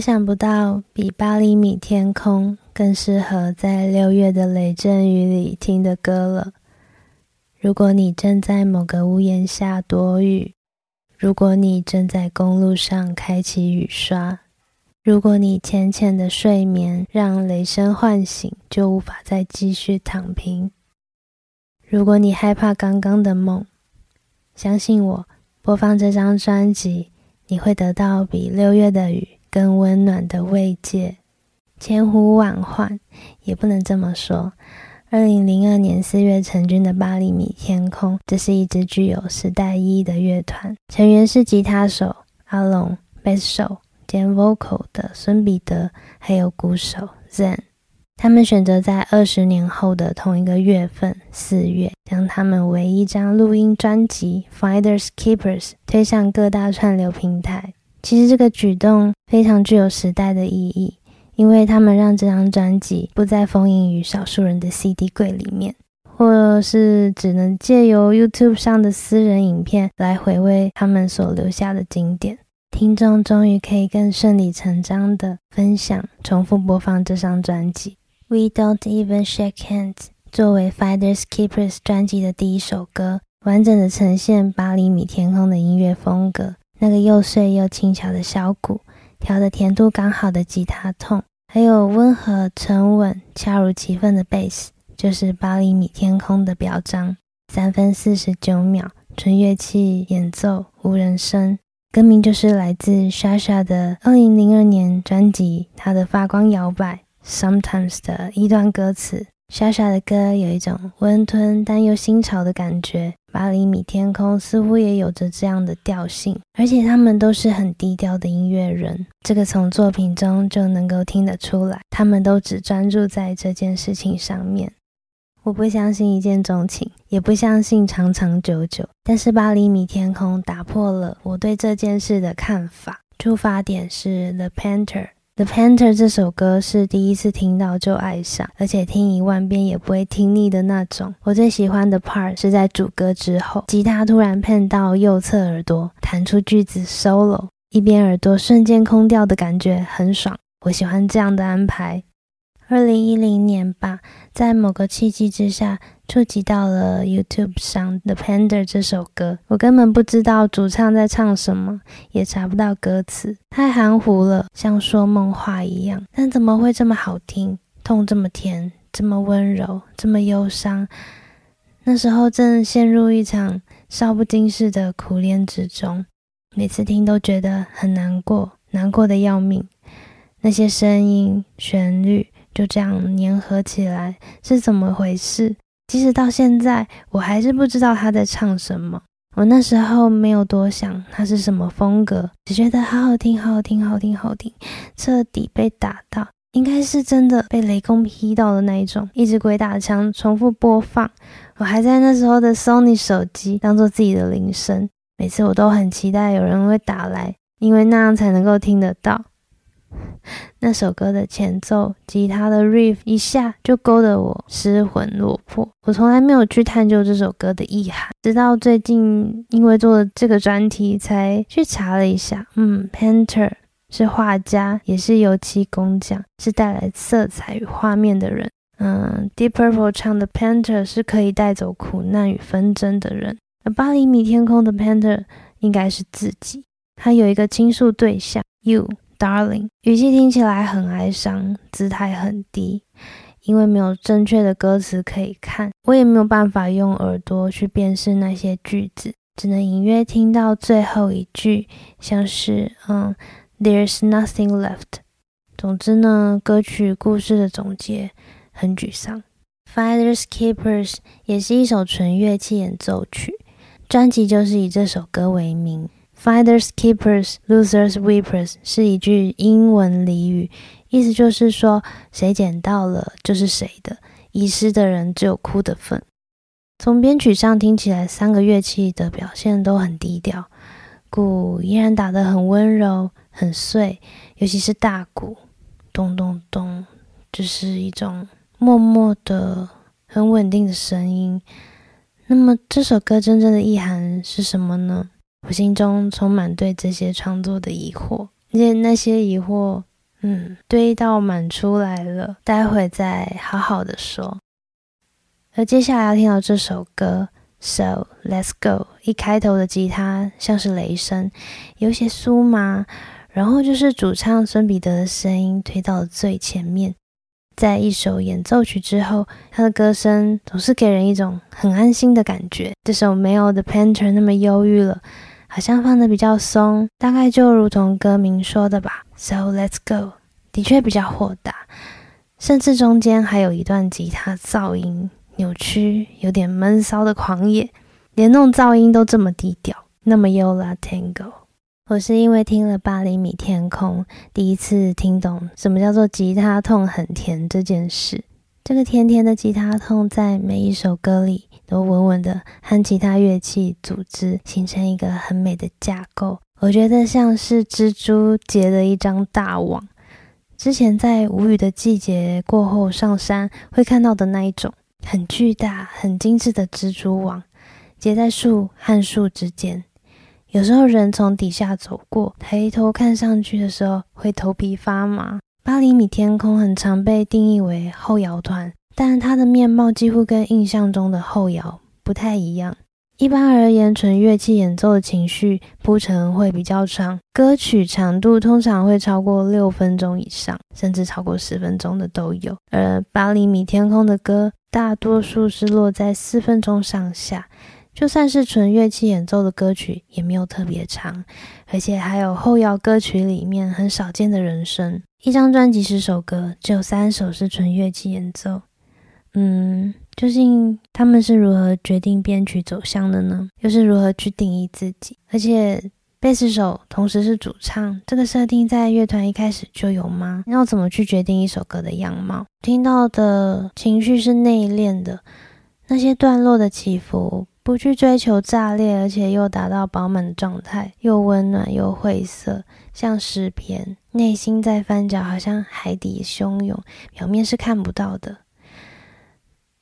想不到比八厘米天空更适合在六月的雷阵雨里听的歌了。如果你正在某个屋檐下躲雨，如果你正在公路上开启雨刷，如果你浅浅的睡眠让雷声唤醒，就无法再继续躺平。如果你害怕刚刚的梦，相信我，播放这张专辑，你会得到比六月的雨。更温暖的慰藉，千呼万唤也不能这么说。二零零二年四月成军的八厘米天空，这是一支具有时代意义的乐团。成员是吉他手阿龙、贝斯手兼 vocal 的孙彼得，还有鼓手 Zen。他们选择在二十年后的同一个月份四月，将他们唯一张录音专辑《Finders Keepers》推上各大串流平台。其实这个举动非常具有时代的意义，因为他们让这张专辑不再封印于少数人的 CD 柜里面，或是只能借由 YouTube 上的私人影片来回味他们所留下的经典。听众终于可以更顺理成章的分享、重复播放这张专辑。We don't even shake hands 作为 Fighters Keepers 专辑的第一首歌，完整的呈现八厘米天空的音乐风格。那个又碎又轻巧的小鼓，调的甜度刚好的吉他痛，还有温和沉稳、恰如其分的贝斯，就是八厘米天空的表彰。三分四十九秒，纯乐器演奏，无人声。歌名就是来自莎莎的二零零二年专辑《她的发光摇摆》Sometimes 的一段歌词。莎莎的歌有一种温吞但又新潮的感觉，八厘米天空似乎也有着这样的调性，而且他们都是很低调的音乐人，这个从作品中就能够听得出来，他们都只专注在这件事情上面。我不相信一见钟情，也不相信长长久久，但是八厘米天空打破了我对这件事的看法，出发点是 The Painter。The Painter 这首歌是第一次听到就爱上，而且听一万遍也不会听腻的那种。我最喜欢的 part 是在主歌之后，吉他突然 pan 到右侧耳朵，弹出句子 solo，一边耳朵瞬间空掉的感觉很爽。我喜欢这样的安排。二零一零年吧，在某个契机之下，触及到了 YouTube 上的《Panda》这首歌。我根本不知道主唱在唱什么，也查不到歌词，太含糊了，像说梦话一样。但怎么会这么好听？痛这么甜，这么温柔，这么忧伤。那时候正陷入一场少不经事的苦恋之中，每次听都觉得很难过，难过的要命。那些声音、旋律。就这样粘合起来是怎么回事？即使到现在，我还是不知道他在唱什么。我那时候没有多想他是什么风格，只觉得好好听，好好听，好听，好听，彻底被打到，应该是真的被雷公劈到的那一种，一直鬼打墙，重复播放。我还在那时候的 Sony 手机当做自己的铃声，每次我都很期待有人会打来，因为那样才能够听得到。那首歌的前奏，吉他的 riff 一下就勾得我失魂落魄。我从来没有去探究这首歌的意涵，直到最近因为做了这个专题，才去查了一下。嗯，painter 是画家，也是油漆工匠，是带来色彩与画面的人。嗯，Deep Purple 唱的 painter 是可以带走苦难与纷争的人。而八厘米天空的 painter 应该是自己，他有一个倾诉对象 you。Darling，语气听起来很哀伤，姿态很低，因为没有正确的歌词可以看，我也没有办法用耳朵去辨识那些句子，只能隐约听到最后一句，像是嗯，There's nothing left。总之呢，歌曲故事的总结很沮丧。Finders Keepers 也是一首纯乐器演奏曲，专辑就是以这首歌为名。Finders keepers, losers weepers 是一句英文俚语，意思就是说，谁捡到了就是谁的，遗失的人只有哭的份。从编曲上听起来，三个乐器的表现都很低调，鼓依然打得很温柔、很碎，尤其是大鼓，咚咚咚，就是一种默默的、很稳定的声音。那么这首歌真正的意涵是什么呢？我心中充满对这些创作的疑惑。而且那些疑惑，嗯，堆到满出来了，待会再好好的说。而接下来要听到这首歌，So Let's Go，一开头的吉他像是雷声，有些酥麻，然后就是主唱孙彼得的声音推到了最前面。在一首演奏曲之后，他的歌声总是给人一种很安心的感觉。这首没有 The Painter 那么忧郁了，好像放的比较松，大概就如同歌名说的吧。So Let's Go，的确比较豁达，甚至中间还有一段吉他噪音。扭曲、有点闷骚的狂野，连那种噪音都这么低调，那么优啦，Tango。我是因为听了《八厘米天空》，第一次听懂什么叫做吉他痛很甜这件事。这个甜甜的吉他痛，在每一首歌里都稳稳的和其他乐器组织，形成一个很美的架构。我觉得像是蜘蛛结了一张大网。之前在无语的季节过后上山会看到的那一种。很巨大、很精致的蜘蛛网结在树和树之间。有时候人从底下走过，抬头看上去的时候，会头皮发麻。八厘米天空很常被定义为后摇团，但它的面貌几乎跟印象中的后摇不太一样。一般而言，纯乐器演奏的情绪铺陈会比较长，歌曲长度通常会超过六分钟以上，甚至超过十分钟的都有。而八厘米天空的歌大多数是落在四分钟上下，就算是纯乐器演奏的歌曲也没有特别长，而且还有后摇歌曲里面很少见的人声。一张专辑十首歌，只有三首是纯乐器演奏。嗯。究竟他们是如何决定编曲走向的呢？又是如何去定义自己？而且贝斯手同时是主唱，这个设定在乐团一开始就有吗？要怎么去决定一首歌的样貌？听到的情绪是内敛的，那些段落的起伏，不去追求炸裂，而且又达到饱满的状态，又温暖又晦涩，像诗篇。内心在翻搅，好像海底汹涌，表面是看不到的。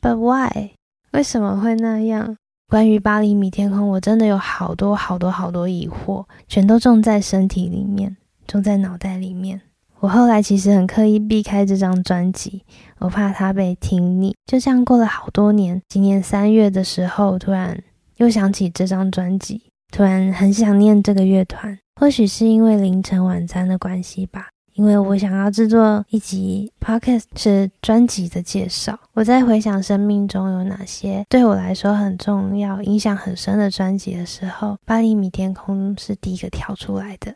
But why？为什么会那样？关于八厘米天空，我真的有好多好多好多疑惑，全都种在身体里面，种在脑袋里面。我后来其实很刻意避开这张专辑，我怕它被听腻。就这样过了好多年，今年三月的时候，突然又想起这张专辑，突然很想念这个乐团。或许是因为凌晨晚餐的关系吧。因为我想要制作一集 podcast 是专辑的介绍，我在回想生命中有哪些对我来说很重要、影响很深的专辑的时候，八厘米天空是第一个跳出来的。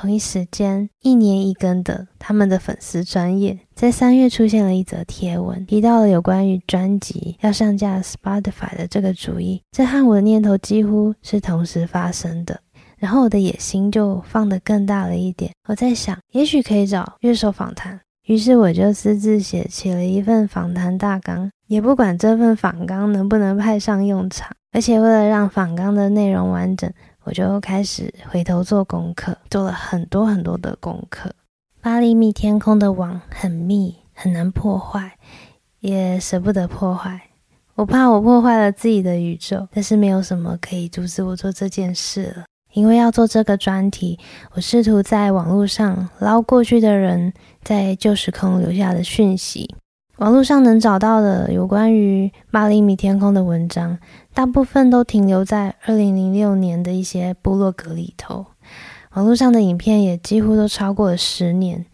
同一时间，一年一更的他们的粉丝专业在三月出现了一则贴文，提到了有关于专辑要上架 Spotify 的这个主意，这和我的念头几乎是同时发生的。然后我的野心就放得更大了一点。我在想，也许可以找乐手访谈。于是我就私自写起了一份访谈大纲，也不管这份访纲能不能派上用场。而且为了让访纲的内容完整，我就开始回头做功课，做了很多很多的功课。八厘米天空的网很密，很难破坏，也舍不得破坏。我怕我破坏了自己的宇宙，但是没有什么可以阻止我做这件事了。因为要做这个专题，我试图在网络上捞过去的人在旧时空留下的讯息。网络上能找到的有关于八厘米天空的文章，大部分都停留在二零零六年的一些部落格里头。网络上的影片也几乎都超过了十年，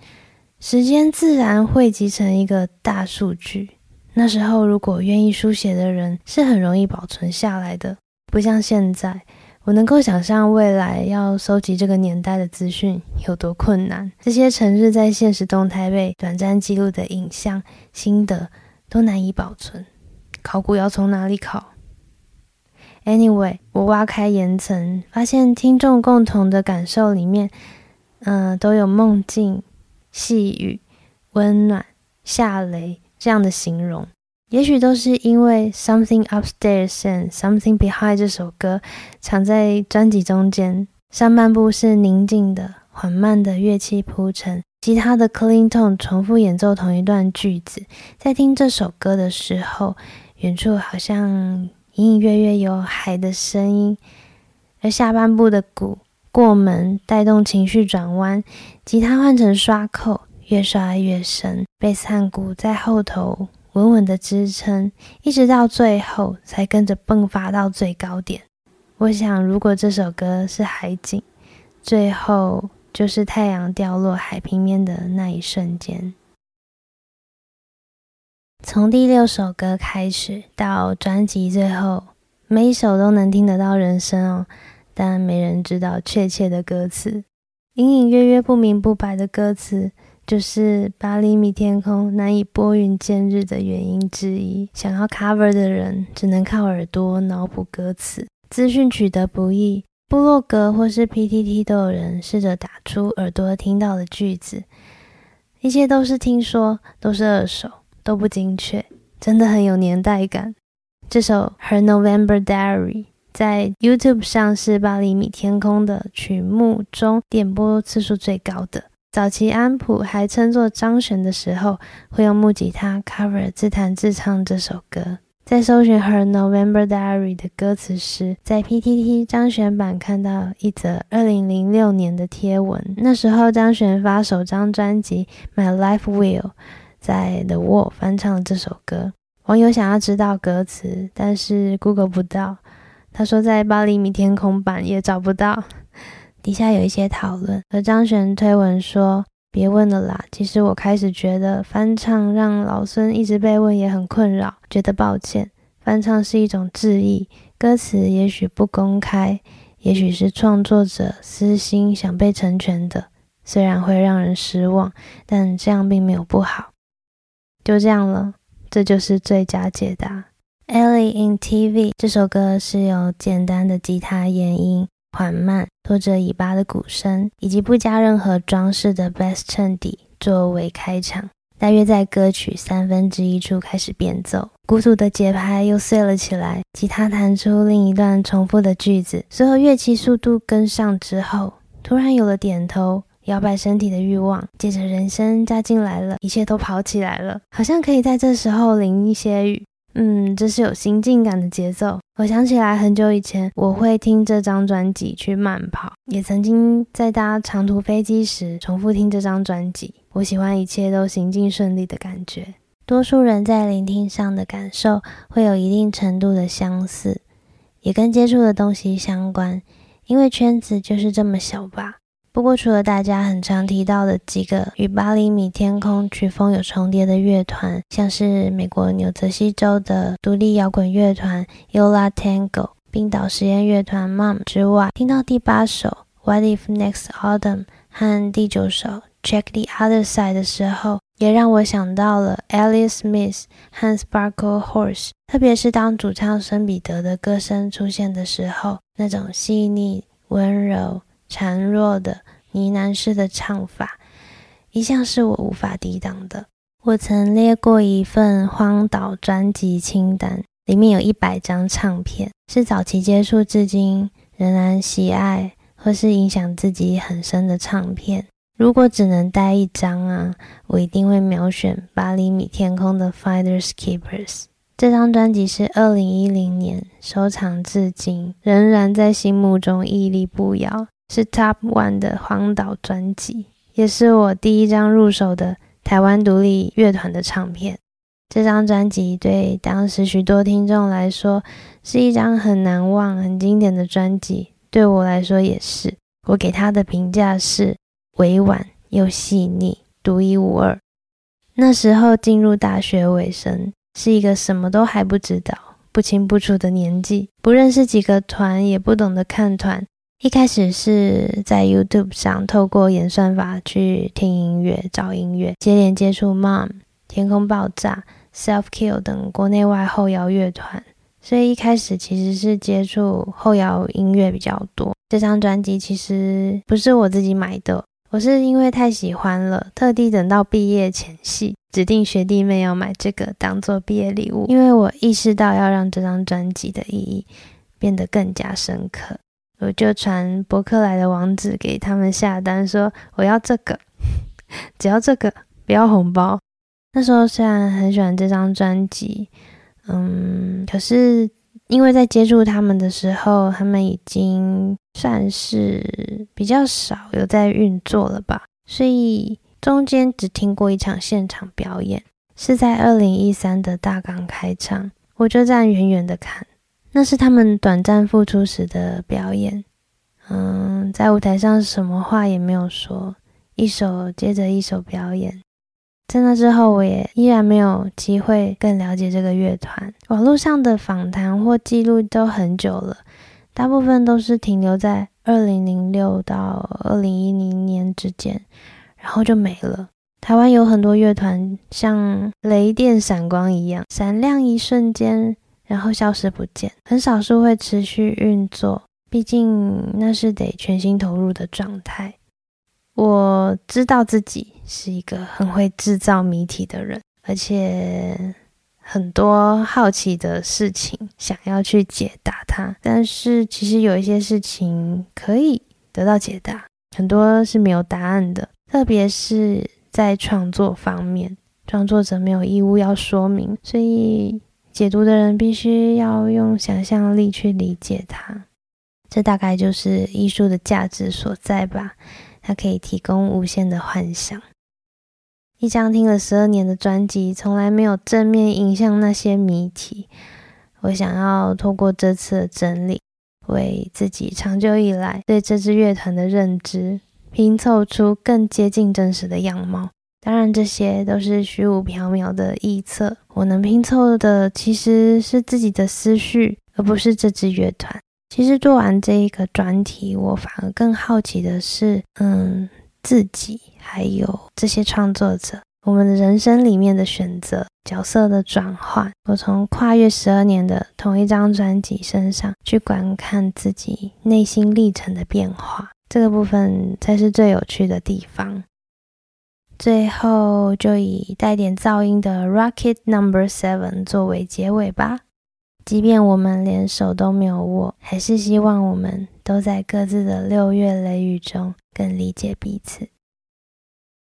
时间自然汇集成一个大数据。那时候，如果愿意书写的人是很容易保存下来的，不像现在。我能够想象未来要收集这个年代的资讯有多困难。这些成日在现实动态被短暂记录的影像、心得都难以保存。考古要从哪里考？Anyway，我挖开岩层，发现听众共同的感受里面，嗯，都有梦境、细雨、温暖、下雷这样的形容。也许都是因为《Something Upstairs》and《Something Behind》这首歌藏在专辑中间，上半部是宁静的、缓慢的乐器铺陈，吉他的 clean tone 重复演奏同一段句子。在听这首歌的时候，远处好像隐隐约约有海的声音，而下半部的鼓过门，带动情绪转弯，吉他换成刷扣，越刷越深，贝斯和鼓在后头稳稳的支撑，一直到最后才跟着迸发到最高点。我想，如果这首歌是海景，最后就是太阳掉落海平面的那一瞬间。从第六首歌开始到专辑最后，每一首都能听得到人声哦。但没人知道确切的歌词，隐隐约约不明不白的歌词，就是八厘米天空难以拨云见日的原因之一。想要 cover 的人只能靠耳朵脑补歌词，资讯取得不易，部落格或是 PTT 都有人试着打出耳朵听到的句子，一切都是听说，都是二手，都不精确，真的很有年代感。这首《Her November Diary》。在 YouTube 上是八厘米天空的曲目中点播次数最高的。早期安普还称作张悬的时候，会用木吉他 cover 自弹自唱这首歌。在搜寻《Her November Diary》的歌词时，在 PTT 张悬版看到一则2006年的贴文。那时候张悬发首张专辑《My Life Will》，在 The Wall 翻唱了这首歌。网友想要知道歌词，但是 Google 不到。他说，在八厘米天空版也找不到。底下有一些讨论，而张悬推文说：“别问了啦，其实我开始觉得翻唱让老孙一直被问也很困扰，觉得抱歉。翻唱是一种致意，歌词也许不公开，也许是创作者私心想被成全的，虽然会让人失望，但这样并没有不好。就这样了，这就是最佳解答。” Ellie in TV 这首歌是由简单的吉他延音、缓慢、拖着尾巴的鼓声，以及不加任何装饰的 bass 衬底作为开场。大约在歌曲三分之一处开始变奏，鼓组的节拍又碎了起来，吉他弹出另一段重复的句子。随后乐器速度跟上之后，突然有了点头、摇摆身体的欲望，接着人声加进来了，一切都跑起来了，好像可以在这时候淋一些雨。嗯，这是有心境感的节奏。我想起来很久以前，我会听这张专辑去慢跑，也曾经在搭长途飞机时重复听这张专辑。我喜欢一切都行进顺利的感觉。多数人在聆听上的感受会有一定程度的相似，也跟接触的东西相关，因为圈子就是这么小吧。不过，除了大家很常提到的几个与八厘米天空曲风有重叠的乐团，像是美国纽泽西州的独立摇滚乐团 Yola Tango、冰岛实验乐团 Mom 之外，听到第八首 What If Next Autumn 和第九首 Check the Other Side 的时候，也让我想到了 Alice Smith 和 Sparkle Horse，特别是当主唱孙彼得的歌声出现的时候，那种细腻温柔。孱弱的呢喃式的唱法，一向是我无法抵挡的。我曾列过一份荒岛专辑清单，里面有一百张唱片，是早期接触至今仍然喜爱或是影响自己很深的唱片。如果只能带一张啊，我一定会秒选《八厘米天空》的《Finders Keepers》。这张专辑是二零一零年收藏至今，仍然在心目中屹立不摇。是 Top One 的荒岛专辑，也是我第一张入手的台湾独立乐团的唱片。这张专辑对当时许多听众来说是一张很难忘、很经典的专辑，对我来说也是。我给他的评价是委婉又细腻，独一无二。那时候进入大学尾声，是一个什么都还不知道、不清不楚的年纪，不认识几个团，也不懂得看团。一开始是在 YouTube 上透过演算法去听音乐、找音乐，接连接触 Mom、天空爆炸、Self Kill 等国内外后摇乐团，所以一开始其实是接触后摇音乐比较多。这张专辑其实不是我自己买的，我是因为太喜欢了，特地等到毕业前夕，指定学弟妹要买这个当做毕业礼物，因为我意识到要让这张专辑的意义变得更加深刻。我就传博客来的网址给他们下单，说我要这个，只要这个，不要红包。那时候虽然很喜欢这张专辑，嗯，可是因为在接触他们的时候，他们已经算是比较少有在运作了吧，所以中间只听过一场现场表演，是在二零一三的大港开场，我就站远远的看，那是他们短暂复出时的表演。嗯，在舞台上什么话也没有说，一首接着一首表演。在那之后，我也依然没有机会更了解这个乐团。网络上的访谈或记录都很久了，大部分都是停留在二零零六到二零一零年之间，然后就没了。台湾有很多乐团像雷电闪光一样，闪亮一瞬间，然后消失不见，很少数会持续运作。毕竟那是得全心投入的状态。我知道自己是一个很会制造谜题的人，而且很多好奇的事情想要去解答它。但是其实有一些事情可以得到解答，很多是没有答案的。特别是在创作方面，创作者没有义务要说明，所以解读的人必须要用想象力去理解它。这大概就是艺术的价值所在吧，它可以提供无限的幻想。一张听了十二年的专辑，从来没有正面影向那些谜题。我想要透过这次的整理，为自己长久以来对这支乐团的认知拼凑出更接近真实的样貌。当然，这些都是虚无缥缈的臆测。我能拼凑的其实是自己的思绪，而不是这支乐团。其实做完这一个专题，我反而更好奇的是，嗯，自己还有这些创作者，我们的人生里面的选择、角色的转换。我从跨越十二年的同一张专辑身上去观看自己内心历程的变化，这个部分才是最有趣的地方。最后，就以带点噪音的《Rocket Number Seven》作为结尾吧。即便我们连手都没有握，还是希望我们都在各自的六月雷雨中更理解彼此。